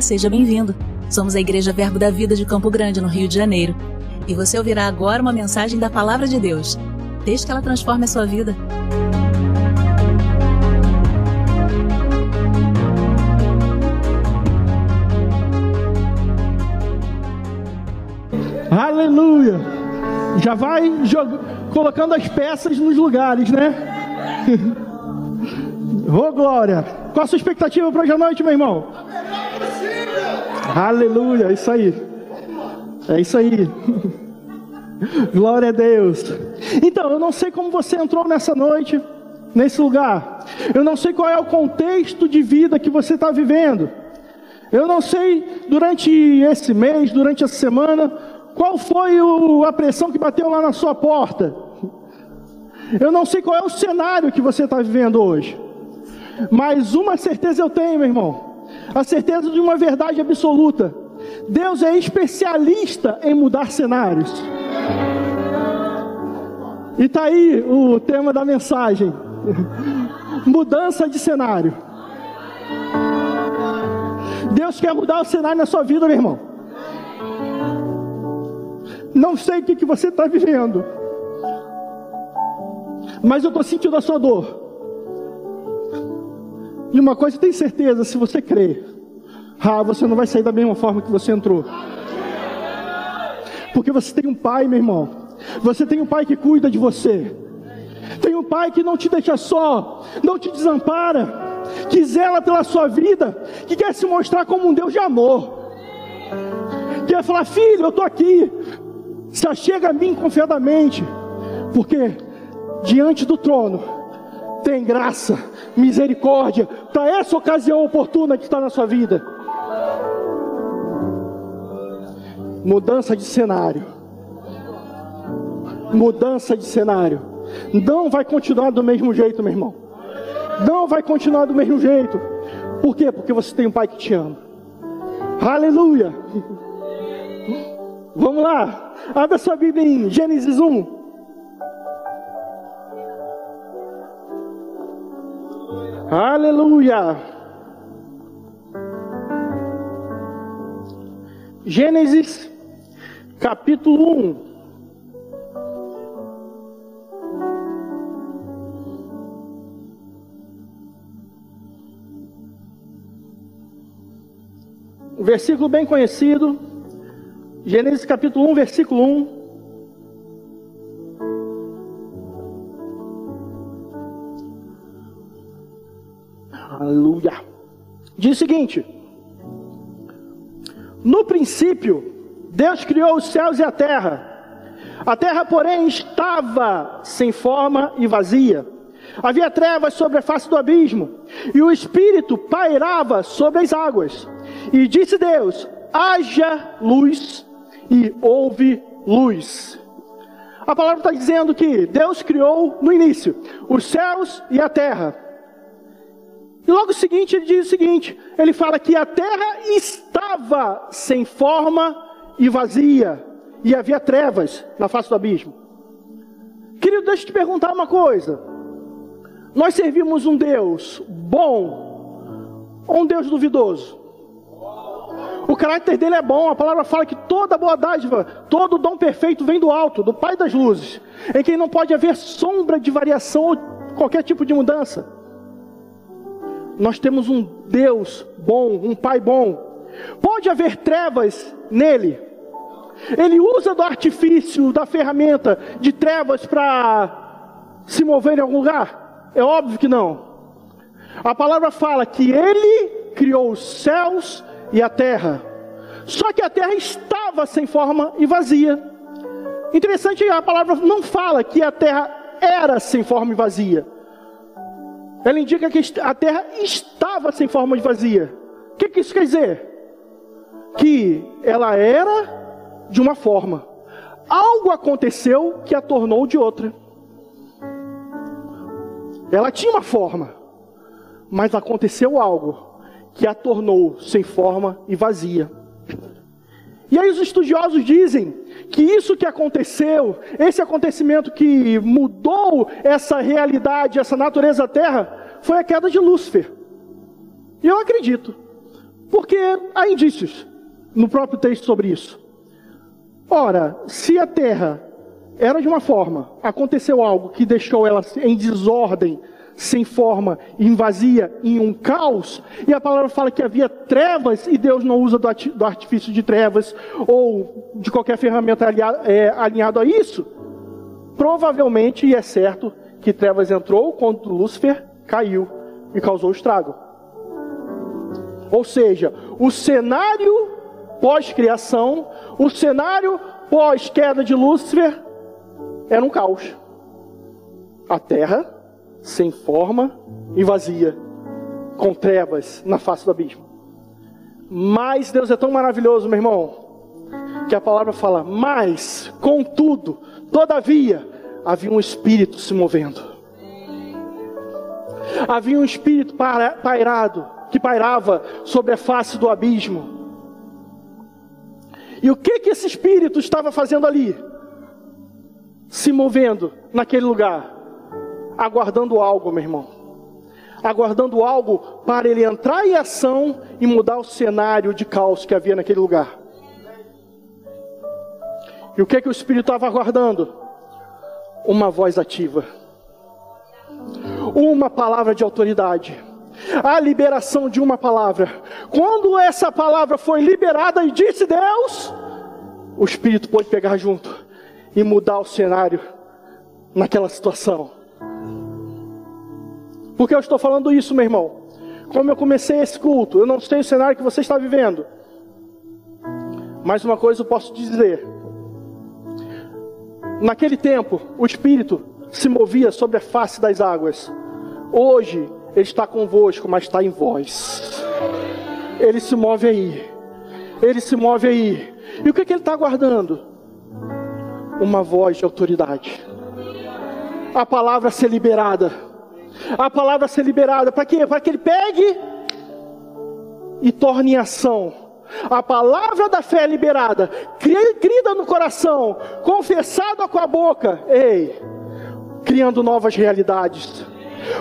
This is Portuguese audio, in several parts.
Seja bem-vindo. Somos a Igreja Verbo da Vida de Campo Grande, no Rio de Janeiro. E você ouvirá agora uma mensagem da Palavra de Deus. Desde que ela transforme a sua vida. Aleluia! Já vai colocando as peças nos lugares, né? Ô oh, glória! Qual a sua expectativa para hoje à noite, meu irmão? Aleluia! É isso aí. É isso aí. Glória a Deus. Então, eu não sei como você entrou nessa noite, nesse lugar. Eu não sei qual é o contexto de vida que você está vivendo. Eu não sei durante esse mês, durante essa semana, qual foi o, a pressão que bateu lá na sua porta? Eu não sei qual é o cenário que você está vivendo hoje. Mas uma certeza eu tenho, meu irmão. A certeza de uma verdade absoluta. Deus é especialista em mudar cenários. E está aí o tema da mensagem: mudança de cenário. Deus quer mudar o cenário na sua vida, meu irmão. Não sei o que, que você está vivendo, mas eu estou sentindo a sua dor. E uma coisa tem certeza: se você crer, ah, você não vai sair da mesma forma que você entrou. Porque você tem um pai, meu irmão. Você tem um pai que cuida de você. Tem um pai que não te deixa só, não te desampara, que zela pela sua vida, que quer se mostrar como um Deus de amor. Quer falar, filho, eu estou aqui, se chega a mim confiadamente, porque diante do trono tem graça, misericórdia, para essa ocasião oportuna que está na sua vida. Mudança de cenário. Mudança de cenário. Não vai continuar do mesmo jeito, meu irmão. Não vai continuar do mesmo jeito. Por quê? Porque você tem um pai que te ama. Aleluia. Vamos lá. Abra sua Bíblia em Gênesis 1. Aleluia. Gênesis capítulo 1. Um versículo bem conhecido, Gênesis capítulo 1, versículo 1. Diz o seguinte: No princípio, Deus criou os céus e a terra. A terra, porém, estava sem forma e vazia. Havia trevas sobre a face do abismo, e o Espírito pairava sobre as águas. E disse Deus: haja luz, e houve luz. A palavra está dizendo que Deus criou no início os céus e a terra. E logo seguinte ele diz o seguinte: ele fala que a terra estava sem forma e vazia, e havia trevas na face do abismo. Querido, deixa eu te perguntar uma coisa. Nós servimos um Deus bom ou um Deus duvidoso? O caráter dele é bom, a palavra fala que toda boa dádiva, todo dom perfeito vem do alto, do Pai das luzes, em quem não pode haver sombra de variação ou qualquer tipo de mudança. Nós temos um Deus bom, um Pai bom. Pode haver trevas nele. Ele usa do artifício, da ferramenta de trevas para se mover em algum lugar? É óbvio que não. A palavra fala que ele criou os céus e a terra. Só que a terra estava sem forma e vazia. Interessante, a palavra não fala que a terra era sem forma e vazia. Ela indica que a terra estava sem forma e vazia. O que, que isso quer dizer? Que ela era de uma forma. Algo aconteceu que a tornou de outra. Ela tinha uma forma, mas aconteceu algo que a tornou sem forma e vazia. E aí os estudiosos dizem que isso que aconteceu, esse acontecimento que mudou essa realidade, essa natureza da terra, foi a queda de Lúcifer. E eu acredito. Porque há indícios no próprio texto sobre isso. Ora, se a terra era de uma forma, aconteceu algo que deixou ela em desordem, sem forma, em vazia, em um caos, e a palavra fala que havia trevas e Deus não usa do artifício de trevas ou de qualquer ferramenta é, alinhado a isso, provavelmente, e é certo, que trevas entrou quando Lúcifer caiu e causou estrago. Ou seja, o cenário pós-criação, o cenário pós-queda de Lúcifer era um caos. A terra sem forma e vazia, com trevas na face do abismo. Mas Deus é tão maravilhoso, meu irmão, que a palavra fala: mas, contudo, todavia, havia um espírito se movendo. Havia um espírito pairado, que pairava sobre a face do abismo. E o que que esse espírito estava fazendo ali? Se movendo naquele lugar, aguardando algo, meu irmão. Aguardando algo para ele entrar em ação e mudar o cenário de caos que havia naquele lugar. E o que que o espírito estava aguardando? Uma voz ativa. Uma palavra de autoridade a liberação de uma palavra. Quando essa palavra foi liberada e disse Deus, o Espírito pôde pegar junto e mudar o cenário naquela situação. Por que eu estou falando isso, meu irmão? Como eu comecei esse culto, eu não sei o cenário que você está vivendo. Mas uma coisa eu posso dizer: naquele tempo, o Espírito se movia sobre a face das águas. Hoje, Ele está convosco, mas está em vós. Ele se move aí. Ele se move aí. E o que, é que Ele está aguardando? Uma voz de autoridade. A palavra ser liberada. A palavra ser liberada. Para quê? Para que Ele pegue e torne em ação a palavra da fé liberada, crida no coração, confessada com a boca, ei, criando novas realidades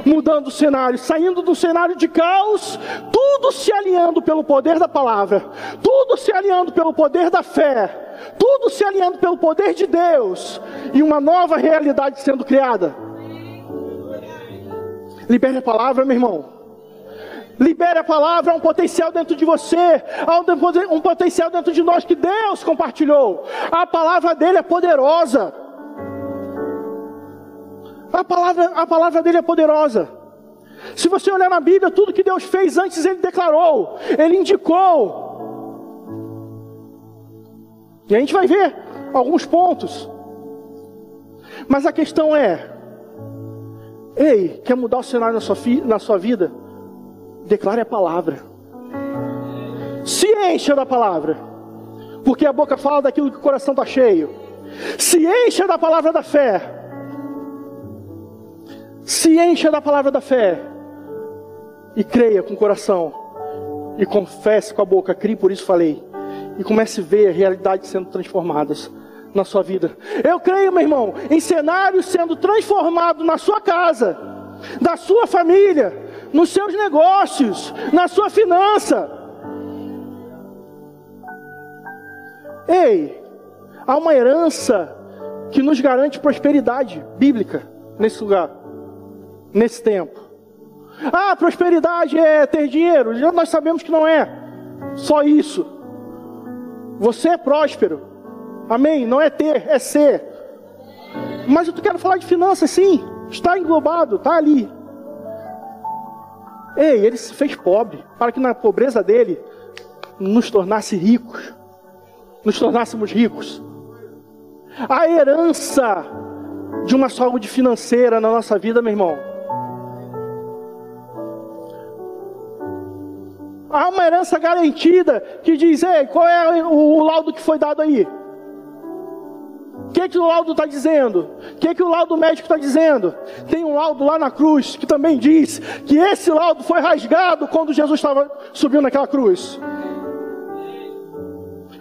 mudando o cenário, saindo do cenário de caos, tudo se alinhando pelo poder da palavra, tudo se alinhando pelo poder da fé, tudo se alinhando pelo poder de Deus e uma nova realidade sendo criada. Libere a palavra, meu irmão. Libere a palavra, há um potencial dentro de você, há um potencial dentro de nós que Deus compartilhou. A palavra dele é poderosa. A palavra, a palavra dele é poderosa. Se você olhar na Bíblia, tudo que Deus fez antes, ele declarou, ele indicou. E a gente vai ver alguns pontos. Mas a questão é: ei, quer mudar o cenário na sua, na sua vida? Declare a palavra. Se encha da palavra. Porque a boca fala daquilo que o coração está cheio. Se encha da palavra da fé. Se encha da palavra da fé e creia com o coração e confesse com a boca, crie, por isso falei. E comece a ver a realidade sendo transformadas na sua vida. Eu creio, meu irmão, em cenários sendo transformados na sua casa, da sua família, nos seus negócios, na sua finança. Ei, há uma herança que nos garante prosperidade bíblica nesse lugar nesse tempo. Ah, prosperidade é ter dinheiro. Nós sabemos que não é só isso. Você é próspero. Amém? Não é ter, é ser. Mas eu quero falar de finanças, sim. Está englobado, está ali. Ei, ele se fez pobre para que na pobreza dele nos tornasse ricos. Nos tornássemos ricos. A herança de uma saúde financeira na nossa vida, meu irmão, Há uma herança garantida que diz: Ei, qual é o, laudo que foi dado aí? O que, que o laudo está dizendo? O que, que o laudo médico está dizendo? Tem um laudo lá na cruz que também diz que esse laudo foi rasgado quando Jesus estava subindo naquela cruz.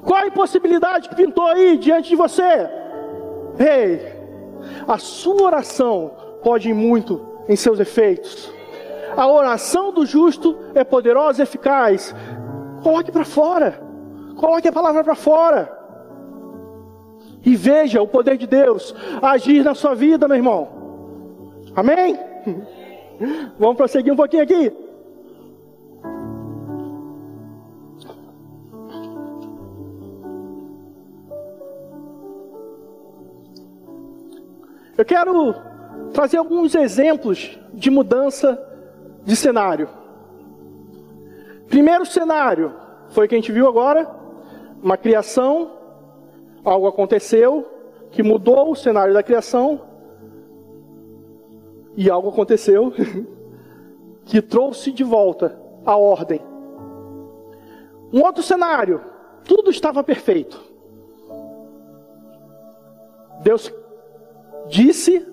Qual a impossibilidade que pintou aí diante de você? Ei, a sua oração pode ir muito em seus efeitos. A oração do justo é poderosa e eficaz. Coloque para fora. Coloque a palavra para fora. E veja o poder de Deus agir na sua vida, meu irmão. Amém? Vamos prosseguir um pouquinho aqui. Eu quero trazer alguns exemplos de mudança de cenário. Primeiro cenário foi o que a gente viu agora, uma criação, algo aconteceu que mudou o cenário da criação e algo aconteceu que trouxe de volta a ordem. Um outro cenário, tudo estava perfeito. Deus disse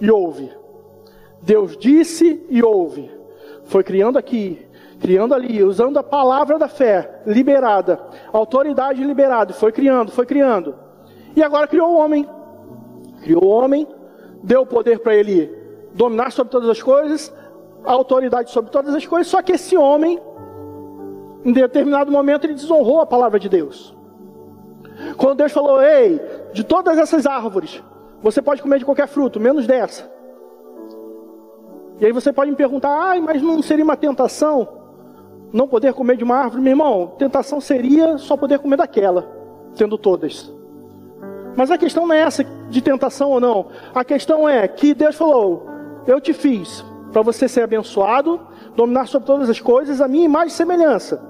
e ouve. Deus disse e ouve. Foi criando aqui, criando ali, usando a palavra da fé liberada, autoridade liberada, foi criando, foi criando. E agora criou o homem. Criou o homem, deu poder para ele dominar sobre todas as coisas, autoridade sobre todas as coisas, só que esse homem, em determinado momento, ele desonrou a palavra de Deus. Quando Deus falou, ei, de todas essas árvores, você pode comer de qualquer fruto, menos dessa. E aí você pode me perguntar, ah, mas não seria uma tentação não poder comer de uma árvore? Meu irmão, tentação seria só poder comer daquela, tendo todas. Mas a questão não é essa de tentação ou não. A questão é que Deus falou: Eu te fiz para você ser abençoado, dominar sobre todas as coisas, a minha imagem e semelhança.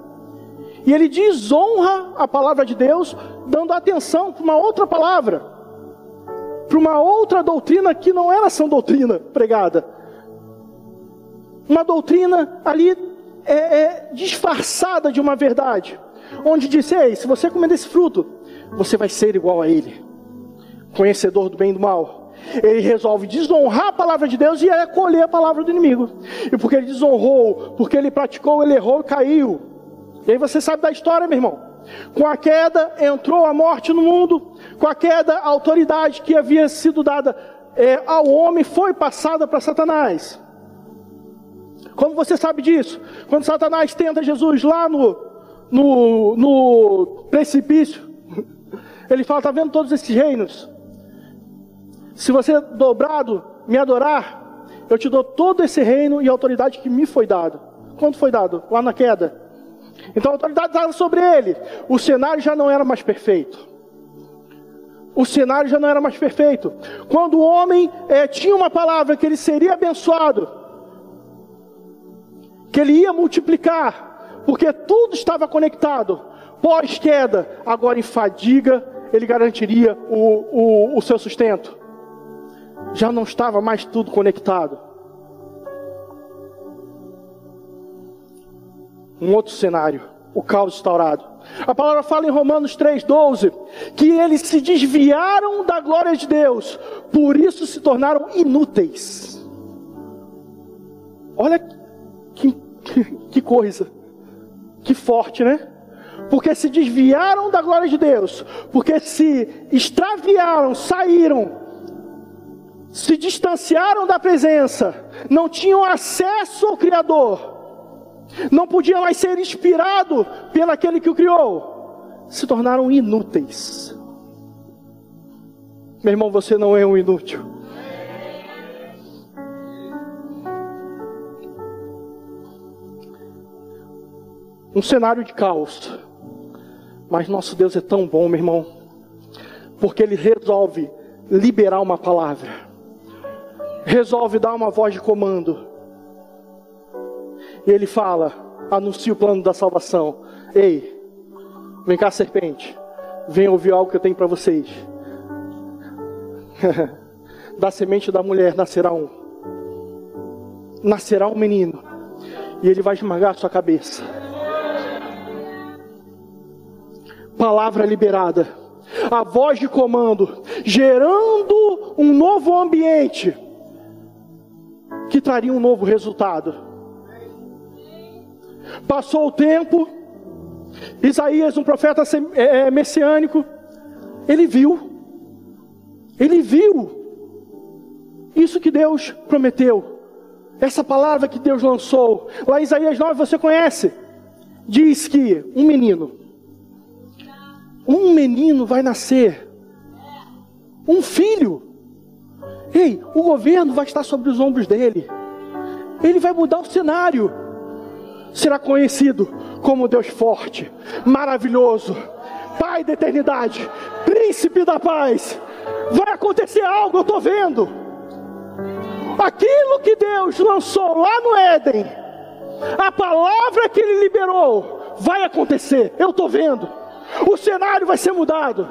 E ele desonra a palavra de Deus, dando atenção para uma outra palavra para uma outra doutrina que não era sã doutrina pregada. Uma doutrina ali é, é, disfarçada de uma verdade, onde disse: Ei, se você comer desse fruto, você vai ser igual a ele, conhecedor do bem e do mal. Ele resolve desonrar a palavra de Deus e acolher a palavra do inimigo. E porque ele desonrou, porque ele praticou, ele errou e caiu. E aí você sabe da história, meu irmão. Com a queda entrou a morte no mundo, com a queda a autoridade que havia sido dada é, ao homem foi passada para Satanás. Como você sabe disso? Quando Satanás tenta Jesus lá no, no, no precipício, ele fala: Está vendo todos esses reinos? Se você dobrado me adorar, eu te dou todo esse reino e autoridade que me foi dado. Quando foi dado? Lá na queda. Então a autoridade estava sobre ele. O cenário já não era mais perfeito. O cenário já não era mais perfeito. Quando o homem é, tinha uma palavra que ele seria abençoado, que ele ia multiplicar, porque tudo estava conectado. Pós-queda, agora em fadiga, ele garantiria o, o, o seu sustento. Já não estava mais tudo conectado. um outro cenário, o caos instaurado. A palavra fala em Romanos 3,12 que eles se desviaram da glória de Deus, por isso se tornaram inúteis. Olha que, que, que coisa, que forte, né? Porque se desviaram da glória de Deus, porque se extraviaram, saíram, se distanciaram da presença, não tinham acesso ao Criador não podia mais ser inspirado pelo aquele que o criou, se tornaram inúteis. Meu irmão, você não é um inútil. Um cenário de caos. Mas nosso Deus é tão bom, meu irmão, porque Ele resolve liberar uma palavra, resolve dar uma voz de comando e ele fala, anuncia o plano da salvação. Ei, vem cá, serpente. Vem ouvir algo que eu tenho para vocês. da semente da mulher nascerá um. Nascerá um menino. E ele vai esmagar a sua cabeça. Palavra liberada. A voz de comando, gerando um novo ambiente que traria um novo resultado. Passou o tempo, Isaías, um profeta é, é, messiânico, ele viu, ele viu isso que Deus prometeu, essa palavra que Deus lançou, lá em Isaías 9 você conhece, diz que um menino, um menino vai nascer, um filho. Ei, o governo vai estar sobre os ombros dele. Ele vai mudar o cenário. Será conhecido como Deus forte, maravilhoso, Pai da eternidade, príncipe da paz. Vai acontecer algo, eu estou vendo. Aquilo que Deus lançou lá no Éden, a palavra que Ele liberou, vai acontecer, eu estou vendo. O cenário vai ser mudado.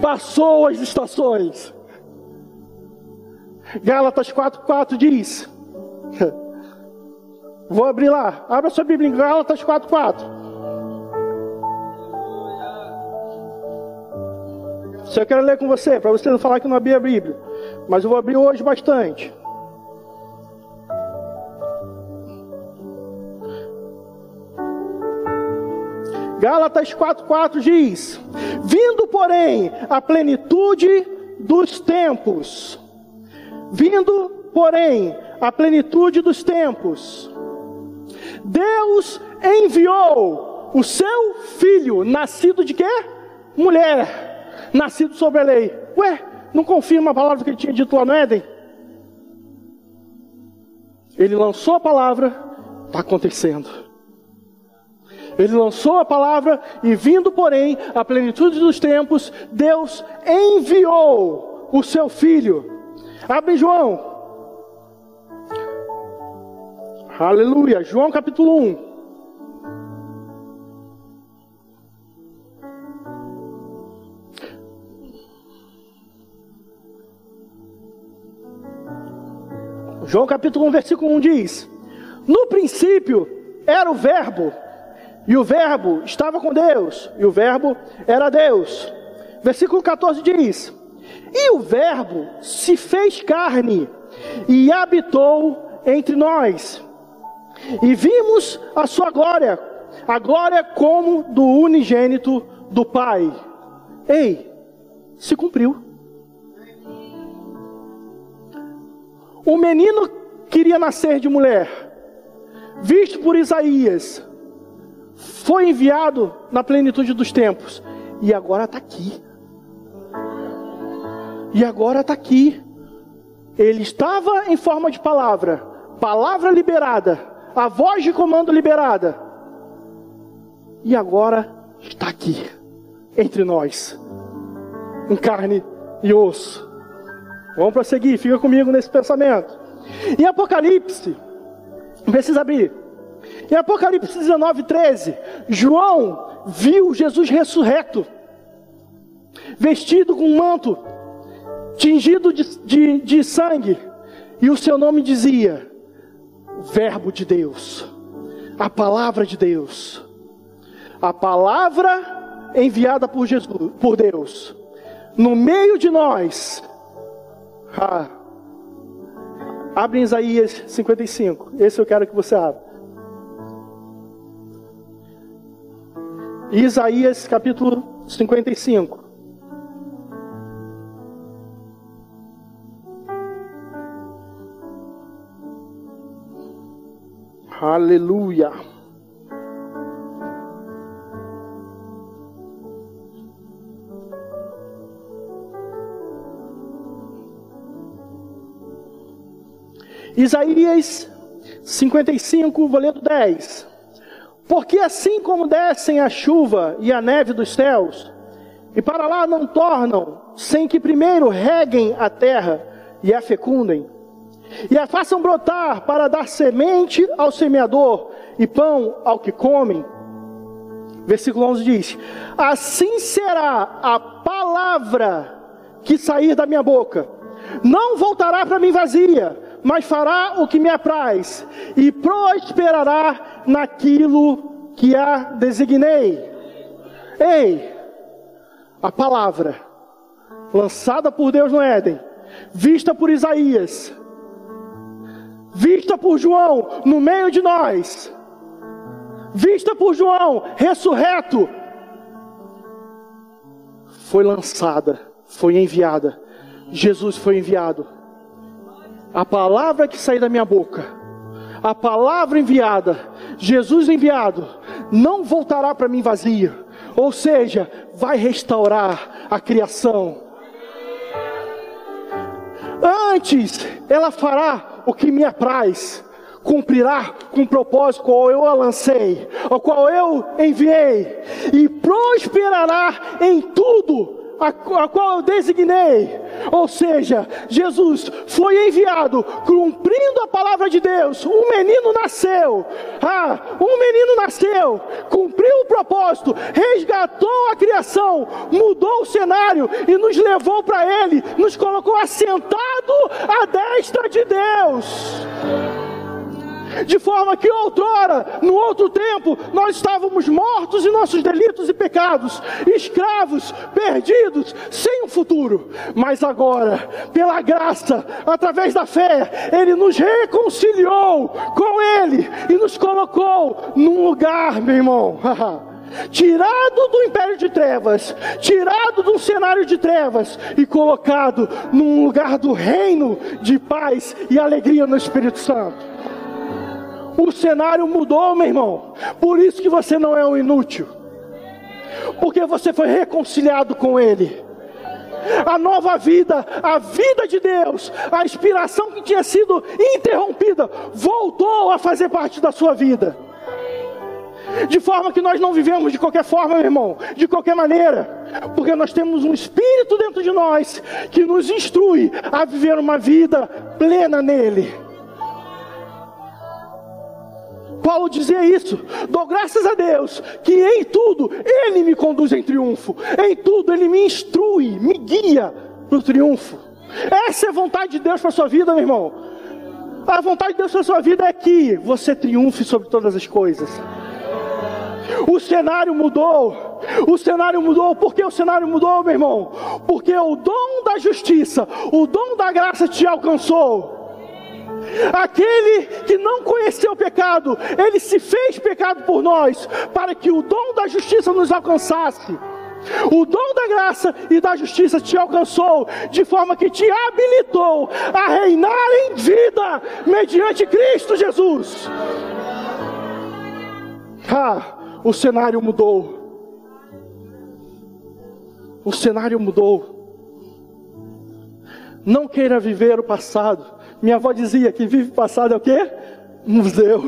Passou as estações. Gálatas 4,4 diz. Vou abrir lá. Abra sua Bíblia em Gálatas 4,4. Isso eu quero ler com você, para você não falar que não abri a Bíblia. Mas eu vou abrir hoje bastante. Gálatas 4,4 diz: Vindo, porém, a plenitude dos tempos. Vindo, porém, a plenitude dos tempos. Deus enviou o seu filho, nascido de quê? Mulher nascido sobre a lei. Ué, não confirma a palavra que ele tinha dito lá no Éden? Ele lançou a palavra, está acontecendo. Ele lançou a palavra e vindo, porém, a plenitude dos tempos, Deus enviou o seu filho. Abre João. Aleluia. João capítulo 1. João capítulo 1, versículo 1 diz: No princípio era o Verbo, e o Verbo estava com Deus, e o Verbo era Deus. Versículo 14 diz: E o Verbo se fez carne e habitou entre nós, e vimos a sua glória, a glória como do unigênito do Pai. Ei, se cumpriu. O menino queria nascer de mulher, visto por Isaías, foi enviado na plenitude dos tempos, e agora está aqui. E agora está aqui. Ele estava em forma de palavra, palavra liberada, a voz de comando liberada, e agora está aqui, entre nós, em carne e osso. Vamos prosseguir, fica comigo nesse pensamento. Em Apocalipse, precisa abrir. Em Apocalipse 19, 13, João viu Jesus ressurreto, vestido com um manto, tingido de, de, de sangue, e o seu nome dizia: Verbo de Deus, a palavra de Deus, a palavra enviada por Jesus, por Deus, no meio de nós, ah. Abre Isaías 55. Esse eu quero que você abra. Isaías capítulo 55. Aleluia. Isaías 55, vou ler 10. Porque assim como descem a chuva e a neve dos céus, e para lá não tornam, sem que primeiro reguem a terra e a fecundem, e a façam brotar para dar semente ao semeador e pão ao que comem. Versículo 11 diz: Assim será a palavra que sair da minha boca, não voltará para mim vazia, mas fará o que me apraz, e prosperará naquilo que a designei. Ei, a palavra lançada por Deus no Éden, vista por Isaías, vista por João no meio de nós, vista por João ressurreto, foi lançada, foi enviada. Jesus foi enviado a palavra que sair da minha boca, a palavra enviada, Jesus enviado não voltará para mim vazio, ou seja, vai restaurar a criação. Antes, ela fará o que me apraz, cumprirá com o propósito qual eu a lancei, ao qual eu enviei, e prosperará em tudo a, a qual eu designei. Ou seja, Jesus foi enviado cumprindo a palavra de Deus. Um menino nasceu. Ah, um menino nasceu, cumpriu o propósito, resgatou a criação, mudou o cenário e nos levou para Ele, nos colocou assentado à destra de Deus de forma que outrora, no outro tempo, nós estávamos mortos em nossos delitos e pecados, escravos, perdidos, sem um futuro. Mas agora, pela graça, através da fé, Ele nos reconciliou com Ele e nos colocou num lugar, meu irmão. tirado do império de trevas, tirado de um cenário de trevas e colocado num lugar do reino de paz e alegria no Espírito Santo. O cenário mudou, meu irmão. Por isso que você não é um inútil. Porque você foi reconciliado com Ele. A nova vida, a vida de Deus, a inspiração que tinha sido interrompida, voltou a fazer parte da sua vida. De forma que nós não vivemos de qualquer forma, meu irmão, de qualquer maneira, porque nós temos um espírito dentro de nós que nos instrui a viver uma vida plena nele. Paulo dizia isso. Dou graças a Deus que em tudo Ele me conduz em triunfo. Em tudo Ele me instrui, me guia para o triunfo. Essa é a vontade de Deus para a sua vida, meu irmão. A vontade de Deus para a sua vida é que você triunfe sobre todas as coisas. O cenário mudou. O cenário mudou. Por que o cenário mudou, meu irmão? Porque o dom da justiça, o dom da graça te alcançou. Aquele que não conheceu o pecado, ele se fez pecado por nós, para que o dom da justiça nos alcançasse. O dom da graça e da justiça te alcançou, de forma que te habilitou a reinar em vida, mediante Cristo Jesus. Ah, o cenário mudou. O cenário mudou. Não queira viver o passado minha avó dizia que vive passado é o quê? Museu.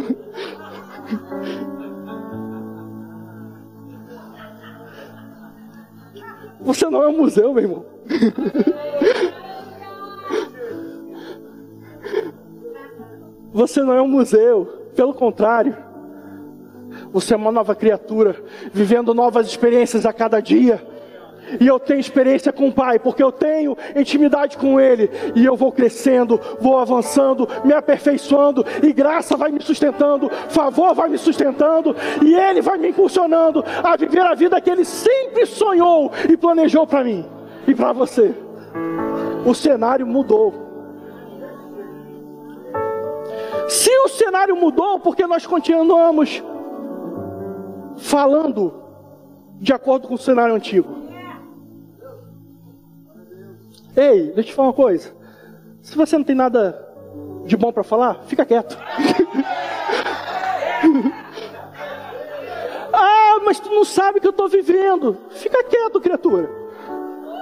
Você não é um museu, meu irmão. Você não é um museu, pelo contrário. Você é uma nova criatura, vivendo novas experiências a cada dia. E eu tenho experiência com o Pai, porque eu tenho intimidade com Ele. E eu vou crescendo, vou avançando, me aperfeiçoando. E graça vai me sustentando, favor vai me sustentando. E Ele vai me impulsionando a viver a vida que Ele sempre sonhou e planejou para mim e para você. O cenário mudou. Se o cenário mudou, porque nós continuamos falando de acordo com o cenário antigo. Ei, deixa eu te falar uma coisa. Se você não tem nada de bom para falar, fica quieto. ah, mas tu não sabe o que eu estou vivendo. Fica quieto, criatura.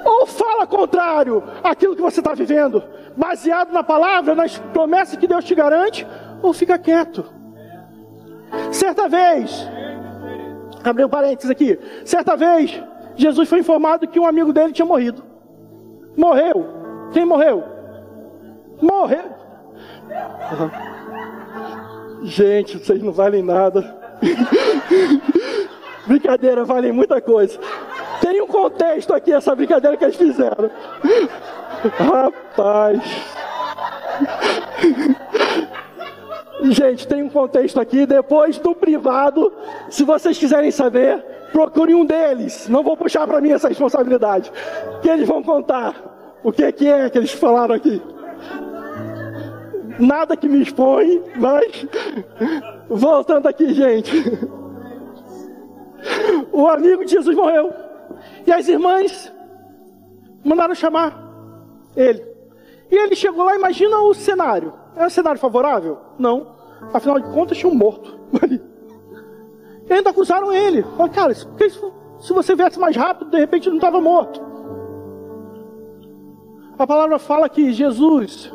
Ou fala contrário àquilo que você está vivendo, baseado na palavra, nas promessas que Deus te garante, ou fica quieto. Certa vez, abri um parênteses aqui. Certa vez, Jesus foi informado que um amigo dele tinha morrido. Morreu. Quem morreu? Morreu. Gente, vocês não valem nada. brincadeira, valem muita coisa. Tem um contexto aqui, essa brincadeira que eles fizeram. Rapaz. Gente, tem um contexto aqui. Depois do privado, se vocês quiserem saber, procure um deles. Não vou puxar para mim essa responsabilidade. Que eles vão contar o que é que, é que eles falaram aqui. Nada que me expõe, mas voltando aqui, gente. O amigo de Jesus morreu. E as irmãs mandaram chamar ele. E ele chegou lá, imagina o cenário. Era um cenário favorável? Não. Afinal de contas, tinha um morto ali. Ainda acusaram ele. Falaram, cara, se você viesse mais rápido, de repente não estava morto. A palavra fala que Jesus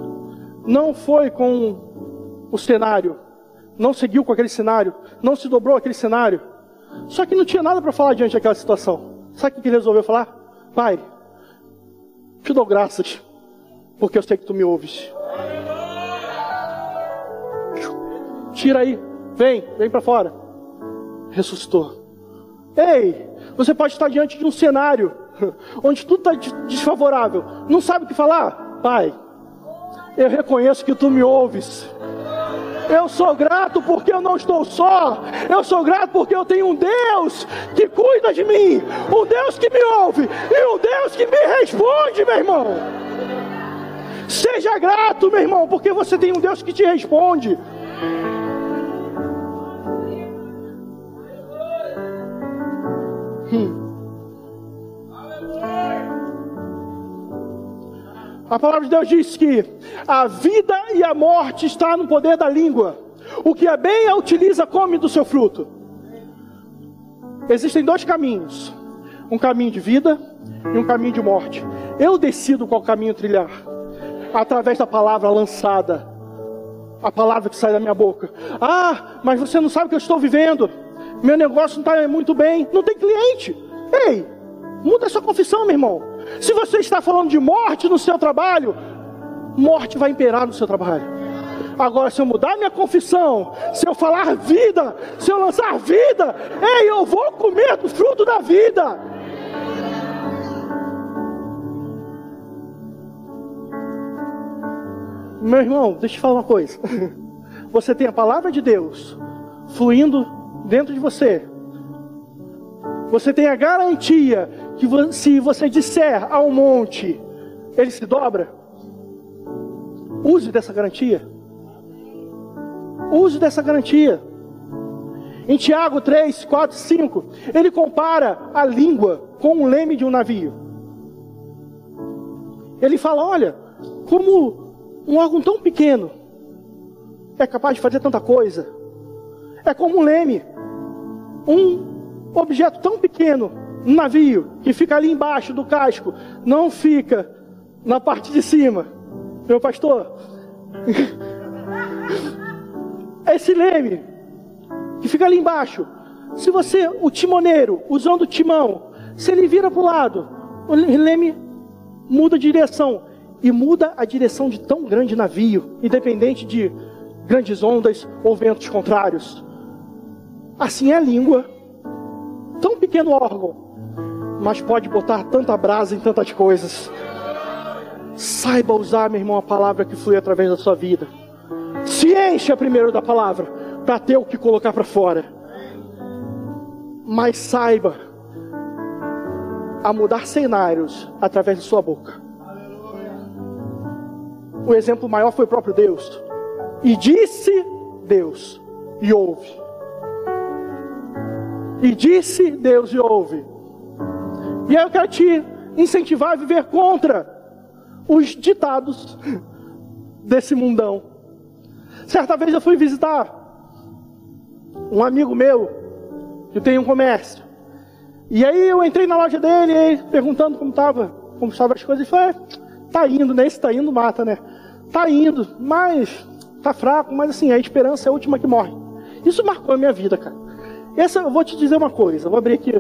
não foi com o cenário, não seguiu com aquele cenário, não se dobrou aquele cenário. Só que não tinha nada para falar diante daquela situação. Sabe o que ele resolveu falar? Pai, te dou graças, porque eu sei que tu me ouves. Tira aí, vem, vem para fora. Ressuscitou. Ei, você pode estar diante de um cenário onde tudo está desfavorável, não sabe o que falar? Pai, eu reconheço que tu me ouves. Eu sou grato porque eu não estou só. Eu sou grato porque eu tenho um Deus que cuida de mim, um Deus que me ouve e um Deus que me responde, meu irmão. Seja grato, meu irmão, porque você tem um Deus que te responde. Hum. A palavra de Deus diz que a vida e a morte está no poder da língua. O que é bem a utiliza, come do seu fruto. Existem dois caminhos: um caminho de vida e um caminho de morte. Eu decido qual caminho trilhar, através da palavra lançada, a palavra que sai da minha boca. Ah, mas você não sabe o que eu estou vivendo. Meu negócio não está muito bem. Não tem cliente. Ei, muda sua confissão, meu irmão. Se você está falando de morte no seu trabalho, morte vai imperar no seu trabalho. Agora, se eu mudar minha confissão, se eu falar vida, se eu lançar vida, ei, eu vou comer do fruto da vida. Meu irmão, deixa eu te falar uma coisa. Você tem a palavra de Deus fluindo dentro de você. Você tem a garantia que se você disser ao monte, ele se dobra. Use dessa garantia. Use dessa garantia. Em Tiago 3, 4, 5, ele compara a língua com o leme de um navio. Ele fala: olha, como um órgão tão pequeno é capaz de fazer tanta coisa. É como um leme, um objeto tão pequeno um navio que fica ali embaixo do casco, não fica na parte de cima. Meu pastor, esse leme que fica ali embaixo, se você, o timoneiro, usando o timão, se ele vira para o lado, o leme muda de direção e muda a direção de tão grande navio, independente de grandes ondas ou ventos contrários. Assim é a língua, tão pequeno órgão, mas pode botar tanta brasa em tantas coisas. Saiba usar, meu irmão, a palavra que flui através da sua vida. Se encha primeiro da palavra, para ter o que colocar para fora. Mas saiba a mudar cenários através de sua boca. O exemplo maior foi o próprio Deus. E disse Deus, e ouve. E disse Deus, e ouve. E aí eu quero te incentivar a viver contra os ditados desse mundão. Certa vez eu fui visitar um amigo meu que tem um comércio. E aí eu entrei na loja dele, perguntando como estava, como estavam as coisas, e falei, é, tá indo, né? Esse tá indo mata, né? Tá indo, mas tá fraco, mas assim, a esperança é a última que morre. Isso marcou a minha vida, cara. Essa, eu vou te dizer uma coisa, vou abrir aqui.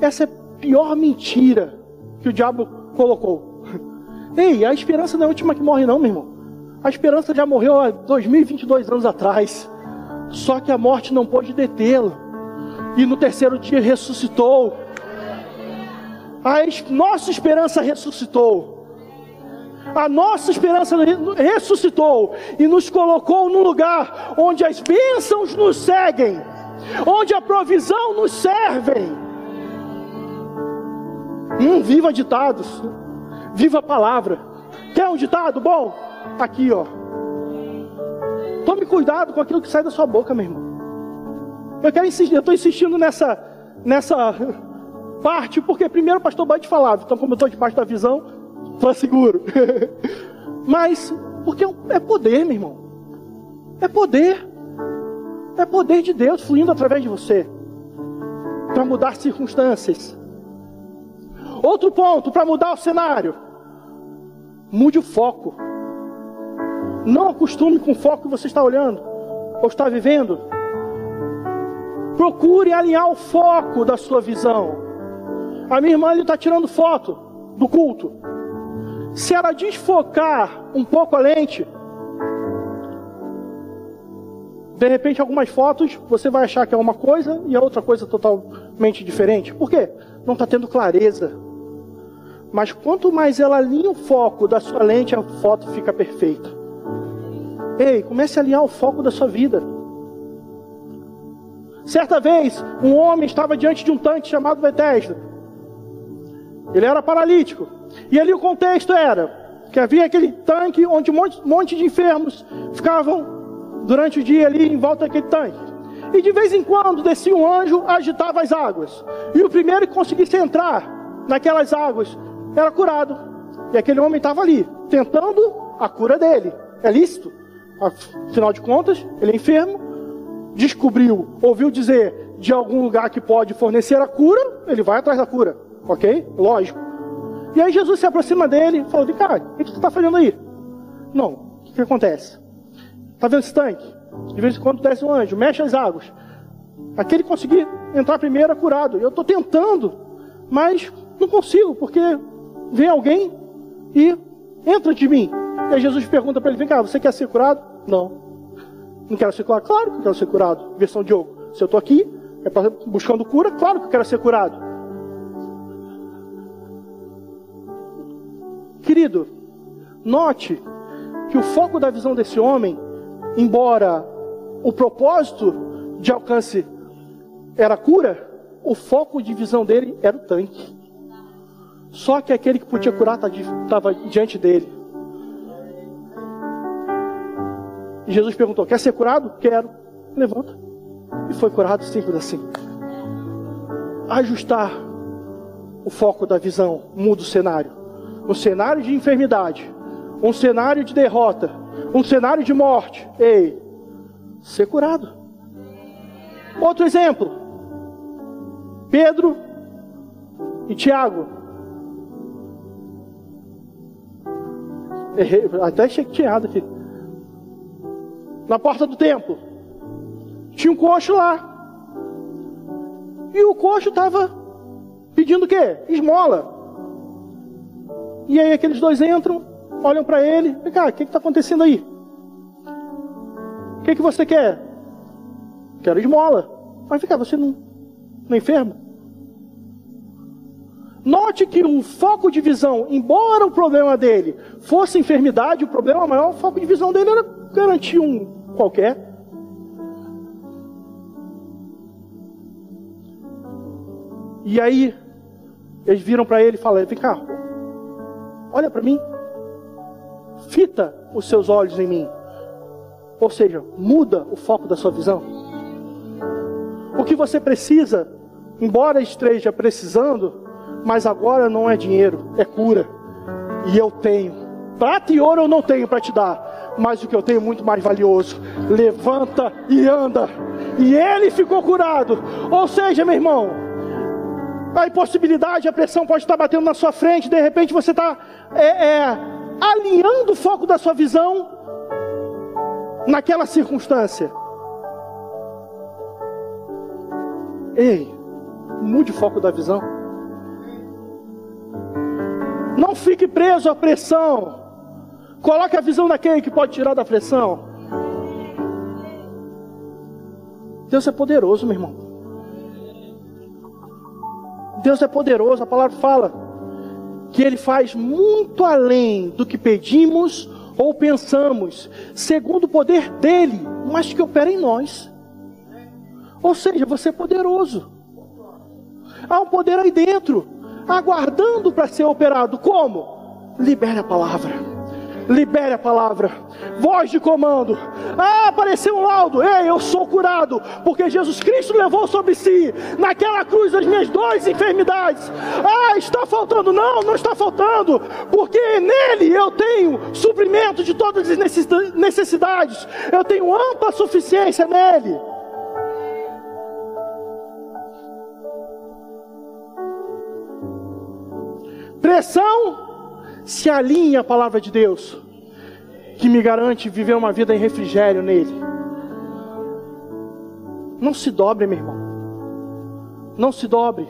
Essa é pior mentira que o diabo colocou. Ei, a esperança não é a última que morre, não, meu irmão. A esperança já morreu há 2022 anos atrás. Só que a morte não pôde detê-lo. E no terceiro dia ressuscitou. A nossa esperança ressuscitou. A nossa esperança ressuscitou e nos colocou num lugar onde as bênçãos nos seguem, onde a provisão nos serve. Hum, viva ditados. Viva a palavra. Quer um ditado bom? Aqui, ó. Tome cuidado com aquilo que sai da sua boca, meu irmão. Eu quero insistir, eu estou insistindo nessa, nessa parte, porque primeiro o pastor Bud falava, então como eu estou debaixo da visão, estou seguro. Mas, porque é poder, meu irmão. É poder. É poder de Deus fluindo através de você para mudar circunstâncias. Outro ponto para mudar o cenário: mude o foco. Não acostume com o foco que você está olhando ou está vivendo. Procure alinhar o foco da sua visão. A minha irmã está tirando foto do culto. Se ela desfocar um pouco a lente, de repente algumas fotos você vai achar que é uma coisa e a outra coisa totalmente diferente. Por quê? Não está tendo clareza. Mas quanto mais ela alinha o foco da sua lente, a foto fica perfeita. Ei, comece a alinhar o foco da sua vida. Certa vez, um homem estava diante de um tanque chamado Bethesda. Ele era paralítico. E ali o contexto era que havia aquele tanque onde um monte, monte de enfermos ficavam durante o dia ali em volta daquele tanque. E de vez em quando descia um anjo, agitava as águas. E o primeiro que conseguisse entrar naquelas águas era curado. E aquele homem estava ali, tentando a cura dele. É lícito. Afinal de contas, ele é enfermo, descobriu, ouviu dizer de algum lugar que pode fornecer a cura, ele vai atrás da cura, ok? Lógico. E aí Jesus se aproxima dele e fala: Vem cá, o que está fazendo aí? Não, o que acontece? Está vendo esse tanque? De vez em quando desce um anjo, mexe as águas. Aquele conseguir entrar primeiro é curado. Eu estou tentando, mas não consigo, porque vem alguém e entra de mim. E aí Jesus pergunta para ele: Vem cá, você quer ser curado? Não. Não quero ser curado? Claro que eu quero ser curado. Versão Diogo. Se eu estou aqui, é pra, buscando cura, claro que eu quero ser curado. Querido, note que o foco da visão desse homem, embora o propósito de alcance era cura, o foco de visão dele era o tanque. Só que aquele que podia curar estava diante dele. E Jesus perguntou: Quer ser curado? Quero. Levanta. E foi curado simples assim. Ajustar o foco da visão muda o cenário. Um cenário de enfermidade, um cenário de derrota, um cenário de morte. Ei, ser curado. Outro exemplo: Pedro e Tiago. Errei, até errado aqui na porta do templo. Tinha um coxo lá. E o coxo estava pedindo o quê? Esmola. E aí aqueles dois entram, olham para ele, e cá, o que está acontecendo aí? O que, que você quer? Quero esmola. Mas fica, você não, não é enfermo? Note que o foco de visão, embora o problema dele fosse enfermidade, o problema maior, o foco de visão dele era garantir um qualquer. E aí, eles viram para ele e falaram: Vem cá, olha para mim, fita os seus olhos em mim. Ou seja, muda o foco da sua visão. O que você precisa, embora esteja precisando, mas agora não é dinheiro, é cura. E eu tenho. Prata e ouro eu não tenho para te dar, mas o que eu tenho muito mais valioso. Levanta e anda. E ele ficou curado. Ou seja, meu irmão, a impossibilidade, a pressão pode estar batendo na sua frente, de repente você está é, é, alinhando o foco da sua visão naquela circunstância. Ei, mude o foco da visão. Não fique preso à pressão. Coloque a visão daquele que pode tirar da pressão. Deus é poderoso, meu irmão. Deus é poderoso, a palavra fala que Ele faz muito além do que pedimos ou pensamos, segundo o poder dEle, mas que opera em nós. Ou seja, você é poderoso. Há um poder aí dentro, aguardando para ser operado. Como? Libere a palavra libere a palavra, voz de comando. Ah, apareceu um laudo, ei, eu sou curado, porque Jesus Cristo levou sobre si, naquela cruz, as minhas duas enfermidades. Ah, está faltando, não, não está faltando, porque nele eu tenho suprimento de todas as necessidades, eu tenho ampla suficiência nele. Pressão se alinha à palavra de Deus, que me garante viver uma vida em refrigério nele. Não se dobre, meu irmão. Não se dobre.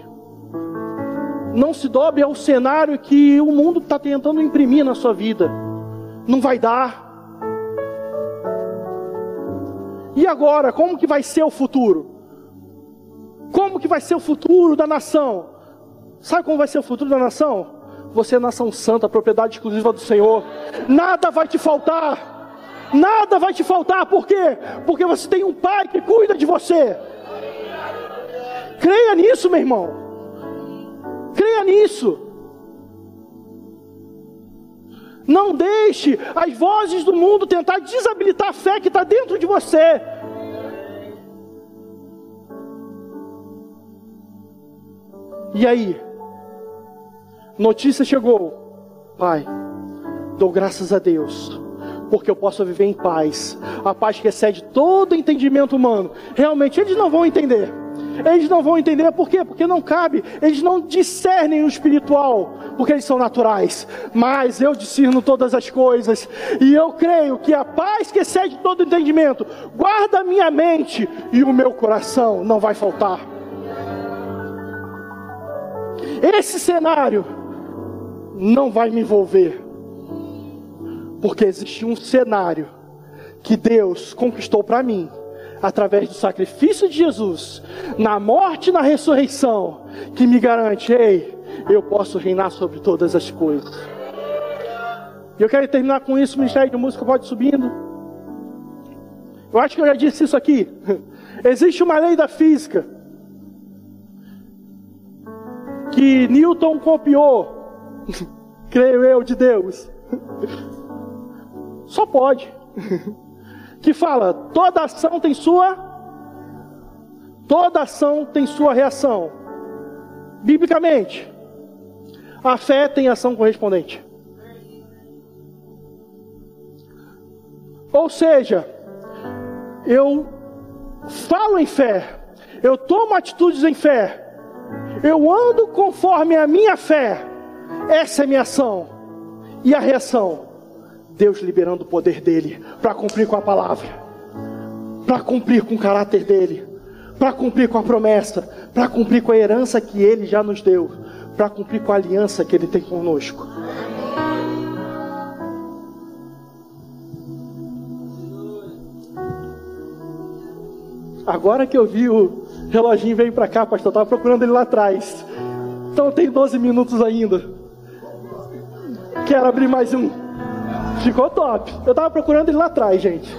Não se dobre ao cenário que o mundo está tentando imprimir na sua vida. Não vai dar. E agora, como que vai ser o futuro? Como que vai ser o futuro da nação? Sabe como vai ser o futuro da nação? Você é nação santa, propriedade exclusiva do Senhor. Nada vai te faltar. Nada vai te faltar, por quê? Porque você tem um pai que cuida de você. Creia nisso, meu irmão. Creia nisso. Não deixe as vozes do mundo tentar desabilitar a fé que está dentro de você. E aí? Notícia chegou. Pai, dou graças a Deus, porque eu posso viver em paz. A paz que excede todo entendimento humano. Realmente, eles não vão entender. Eles não vão entender por quê? Porque não cabe. Eles não discernem o espiritual, porque eles são naturais. Mas eu discerno todas as coisas. E eu creio que a paz que excede todo entendimento guarda a minha mente e o meu coração não vai faltar. Esse cenário não vai me envolver. Porque existe um cenário que Deus conquistou para mim através do sacrifício de Jesus, na morte e na ressurreição, que me garante, ei, eu posso reinar sobre todas as coisas. E eu quero terminar com isso, o Ministério de Música pode subindo. Eu acho que eu já disse isso aqui. Existe uma lei da física que Newton copiou, creio eu, de Deus. Só pode que fala: toda ação tem sua toda ação tem sua reação. Biblicamente, a fé tem ação correspondente. Ou seja, eu falo em fé, eu tomo atitudes em fé, eu ando conforme a minha fé, essa é minha ação. E a reação? Deus liberando o poder dele para cumprir com a palavra, para cumprir com o caráter dele, para cumprir com a promessa, para cumprir com a herança que ele já nos deu, para cumprir com a aliança que ele tem conosco. Agora que eu vi o reloginho veio para cá, pastor, eu estava procurando ele lá atrás. Então tem 12 minutos ainda. Quero abrir mais um. Ficou top. Eu tava procurando ele lá atrás, gente.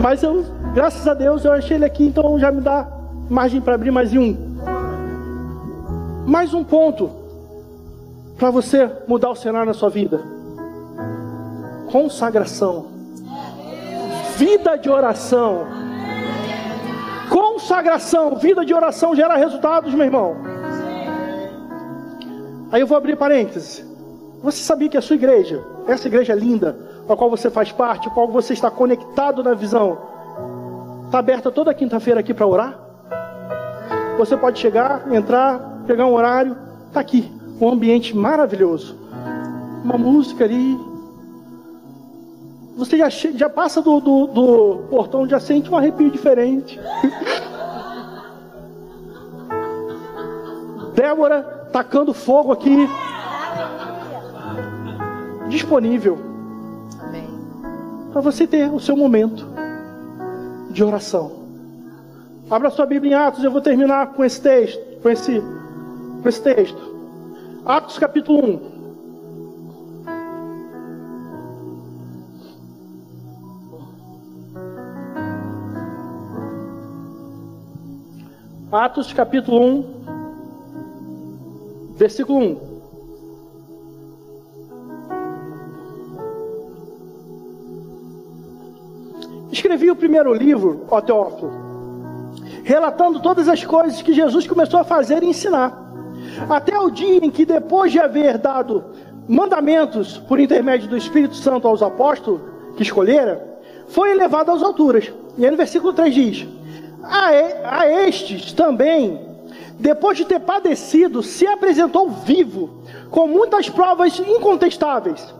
Mas eu, graças a Deus, eu achei ele aqui, então já me dá margem para abrir mais um. Mais um ponto para você mudar o cenário na sua vida. Consagração. Vida de oração. Consagração, vida de oração gera resultados, meu irmão. Aí eu vou abrir parênteses. Você sabia que a sua igreja, essa igreja linda, a qual você faz parte, a qual você está conectado na visão, está aberta toda quinta-feira aqui para orar? Você pode chegar, entrar, pegar um horário, está aqui, um ambiente maravilhoso, uma música ali. Você já, já passa do, do, do portão, já sente um arrepio diferente. Débora tacando fogo aqui disponível para você ter o seu momento de oração. Abra sua Bíblia em Atos, eu vou terminar com esse texto, com esse, com esse texto. Atos capítulo 1. Atos capítulo 1, versículo 1. O primeiro livro, ó Teófilo, relatando todas as coisas que Jesus começou a fazer e ensinar. Até o dia em que, depois de haver dado mandamentos por intermédio do Espírito Santo aos apóstolos que escolhera, foi elevado às alturas. E aí no versículo 3 diz: a, a estes também, depois de ter padecido, se apresentou vivo, com muitas provas incontestáveis,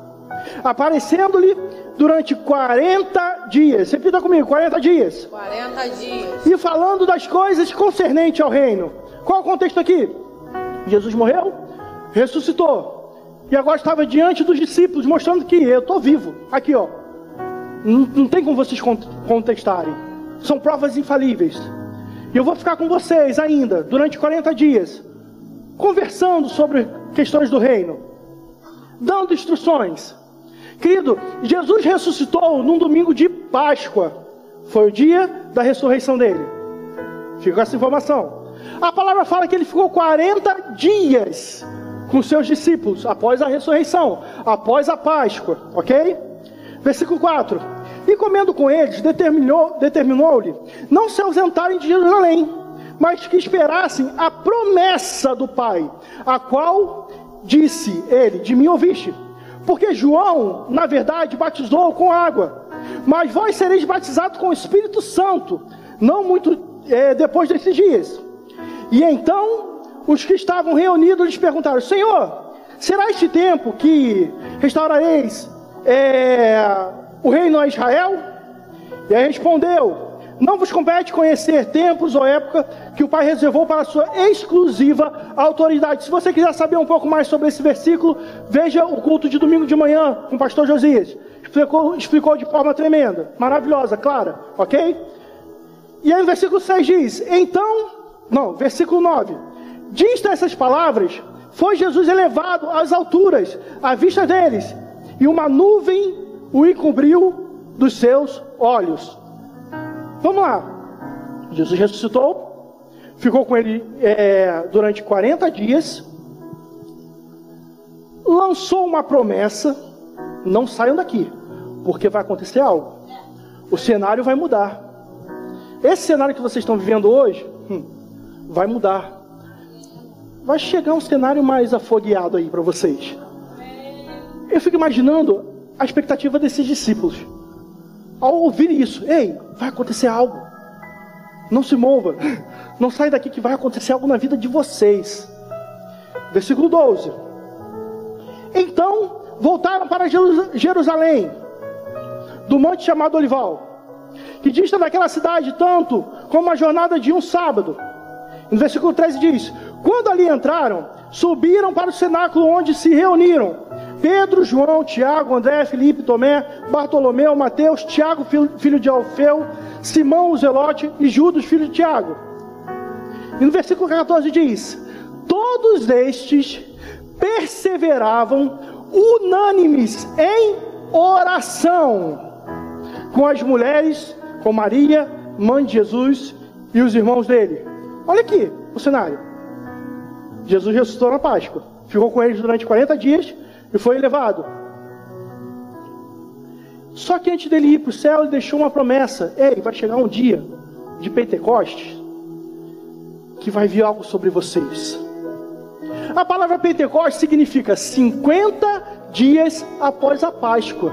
aparecendo-lhe durante 40 dias. Repita comigo: 40 dias. 40 dias. E falando das coisas concernentes ao reino. Qual o contexto aqui? Jesus morreu, ressuscitou. E agora estava diante dos discípulos, mostrando que eu estou vivo. Aqui, ó. Não, não tem como vocês contestarem. São provas infalíveis. E eu vou ficar com vocês ainda, durante 40 dias, conversando sobre questões do reino, dando instruções. Querido, Jesus ressuscitou num domingo de Páscoa. Foi o dia da ressurreição dele. Fica essa informação. A palavra fala que ele ficou 40 dias com seus discípulos após a ressurreição, após a Páscoa, ok? Versículo 4: E comendo com eles, determinou-lhe determinou não se ausentarem de Jerusalém, mas que esperassem a promessa do Pai, a qual disse ele: De mim ouviste. Porque João, na verdade, batizou com água, mas vós sereis batizados com o Espírito Santo, não muito é, depois desses dias. E então os que estavam reunidos lhes perguntaram: Senhor, será este tempo que restaurareis é, o reino a Israel? E aí respondeu: Não vos compete conhecer tempos ou época que o Pai reservou para a sua exclusiva autoridade. Se você quiser saber um pouco mais sobre esse versículo, veja o culto de domingo de manhã com o pastor Josias. Explicou, explicou de forma tremenda, maravilhosa, clara, ok? E aí o versículo 6 diz: Então, não, versículo 9: Diz essas palavras, foi Jesus elevado às alturas, à vista deles, e uma nuvem o encobriu dos seus olhos. Vamos lá. Jesus ressuscitou, ficou com ele é, durante 40 dias, lançou uma promessa: não saiam daqui, porque vai acontecer algo. O cenário vai mudar. Esse cenário que vocês estão vivendo hoje hum, vai mudar. Vai chegar um cenário mais afogueado aí para vocês. Eu fico imaginando a expectativa desses discípulos. Ao ouvir isso, ei, vai acontecer algo. Não se mova. Não sai daqui que vai acontecer algo na vida de vocês. Versículo 12. Então voltaram para Jerusalém, do monte chamado Olival, que dista daquela cidade tanto como a jornada de um sábado. No versículo 13 diz: Quando ali entraram, subiram para o cenáculo onde se reuniram Pedro, João, Tiago, André, Felipe, Tomé, Bartolomeu, Mateus, Tiago, filho de Alfeu, Simão, o Zelote e Judas, filho de Tiago. E no versículo 14 diz: Todos estes perseveravam unânimes em oração com as mulheres, com Maria, mãe de Jesus e os irmãos dele. Olha aqui o cenário. Jesus ressuscitou na Páscoa, ficou com eles durante 40 dias e foi elevado. Só que antes dele ir para o céu, ele deixou uma promessa: Ei, vai chegar um dia de Pentecostes que vai vir algo sobre vocês. A palavra Pentecostes significa 50 dias após a Páscoa.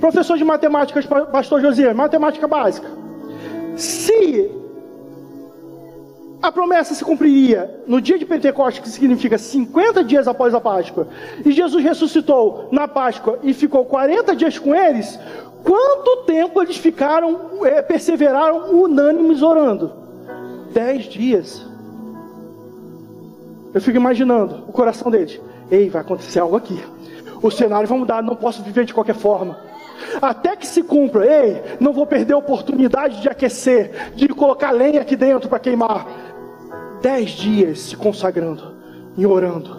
Professor de matemática, pastor José, matemática básica. Se a promessa se cumpriria no dia de Pentecostes, que significa 50 dias após a Páscoa, e Jesus ressuscitou na Páscoa e ficou 40 dias com eles, quanto tempo eles ficaram, é, perseveraram unânimes orando? Dez dias. Eu fico imaginando o coração deles. Ei, vai acontecer algo aqui. O cenário vai mudar, não posso viver de qualquer forma. Até que se cumpra, ei, não vou perder a oportunidade de aquecer, de colocar lenha aqui dentro para queimar dez dias se consagrando e orando.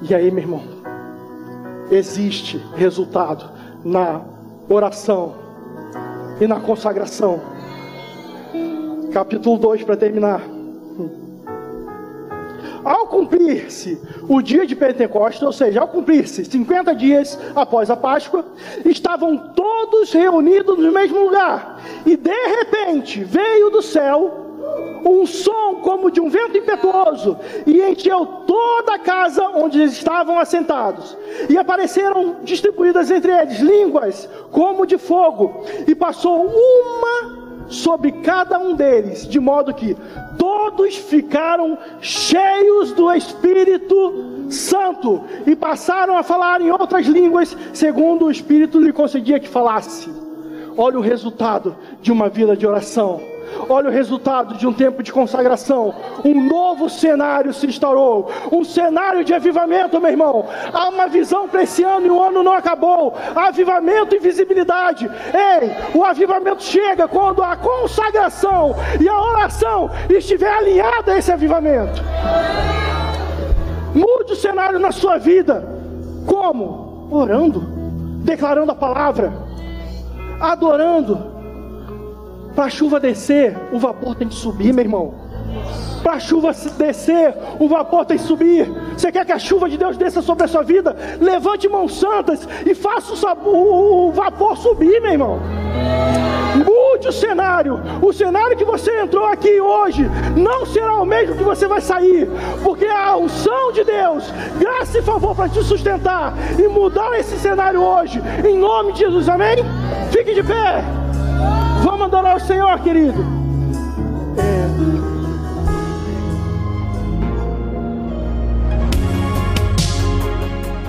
E aí, meu irmão, existe resultado na oração e na consagração. Capítulo 2 para terminar. Ao cumprir-se o dia de Pentecostes, ou seja, ao cumprir-se 50 dias após a Páscoa, estavam todos reunidos no mesmo lugar. E de repente veio do céu um som como de um vento impetuoso, e encheu toda a casa onde eles estavam assentados. E apareceram distribuídas entre eles línguas como de fogo, e passou uma sobre cada um deles, de modo que todos ficaram cheios do Espírito Santo e passaram a falar em outras línguas, segundo o Espírito lhe concedia que falasse. Olha o resultado de uma vida de oração. Olha o resultado de um tempo de consagração. Um novo cenário se instaurou. Um cenário de avivamento, meu irmão. Há uma visão para esse ano e o ano não acabou. Avivamento e visibilidade. Ei, o avivamento chega quando a consagração e a oração estiver alinhada a esse avivamento. Mude o cenário na sua vida. Como? Orando, declarando a palavra, adorando para a chuva descer, o vapor tem que subir, meu irmão. Para a chuva descer, o vapor tem que subir. Você quer que a chuva de Deus desça sobre a sua vida? Levante mãos santas e faça o, o vapor subir, meu irmão. Mude o cenário. O cenário que você entrou aqui hoje não será o mesmo que você vai sair, porque a unção de Deus, graça e favor para te sustentar e mudar esse cenário hoje, em nome de Jesus, amém? Fique de pé. Vamos adorar o Senhor, querido.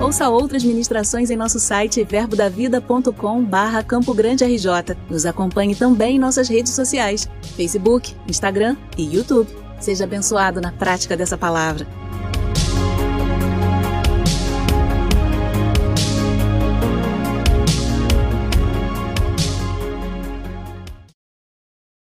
Ouça outras ministrações em nosso site verbodavida.com barra Campo Grande RJ. Nos acompanhe também em nossas redes sociais, Facebook, Instagram e YouTube. Seja abençoado na prática dessa palavra.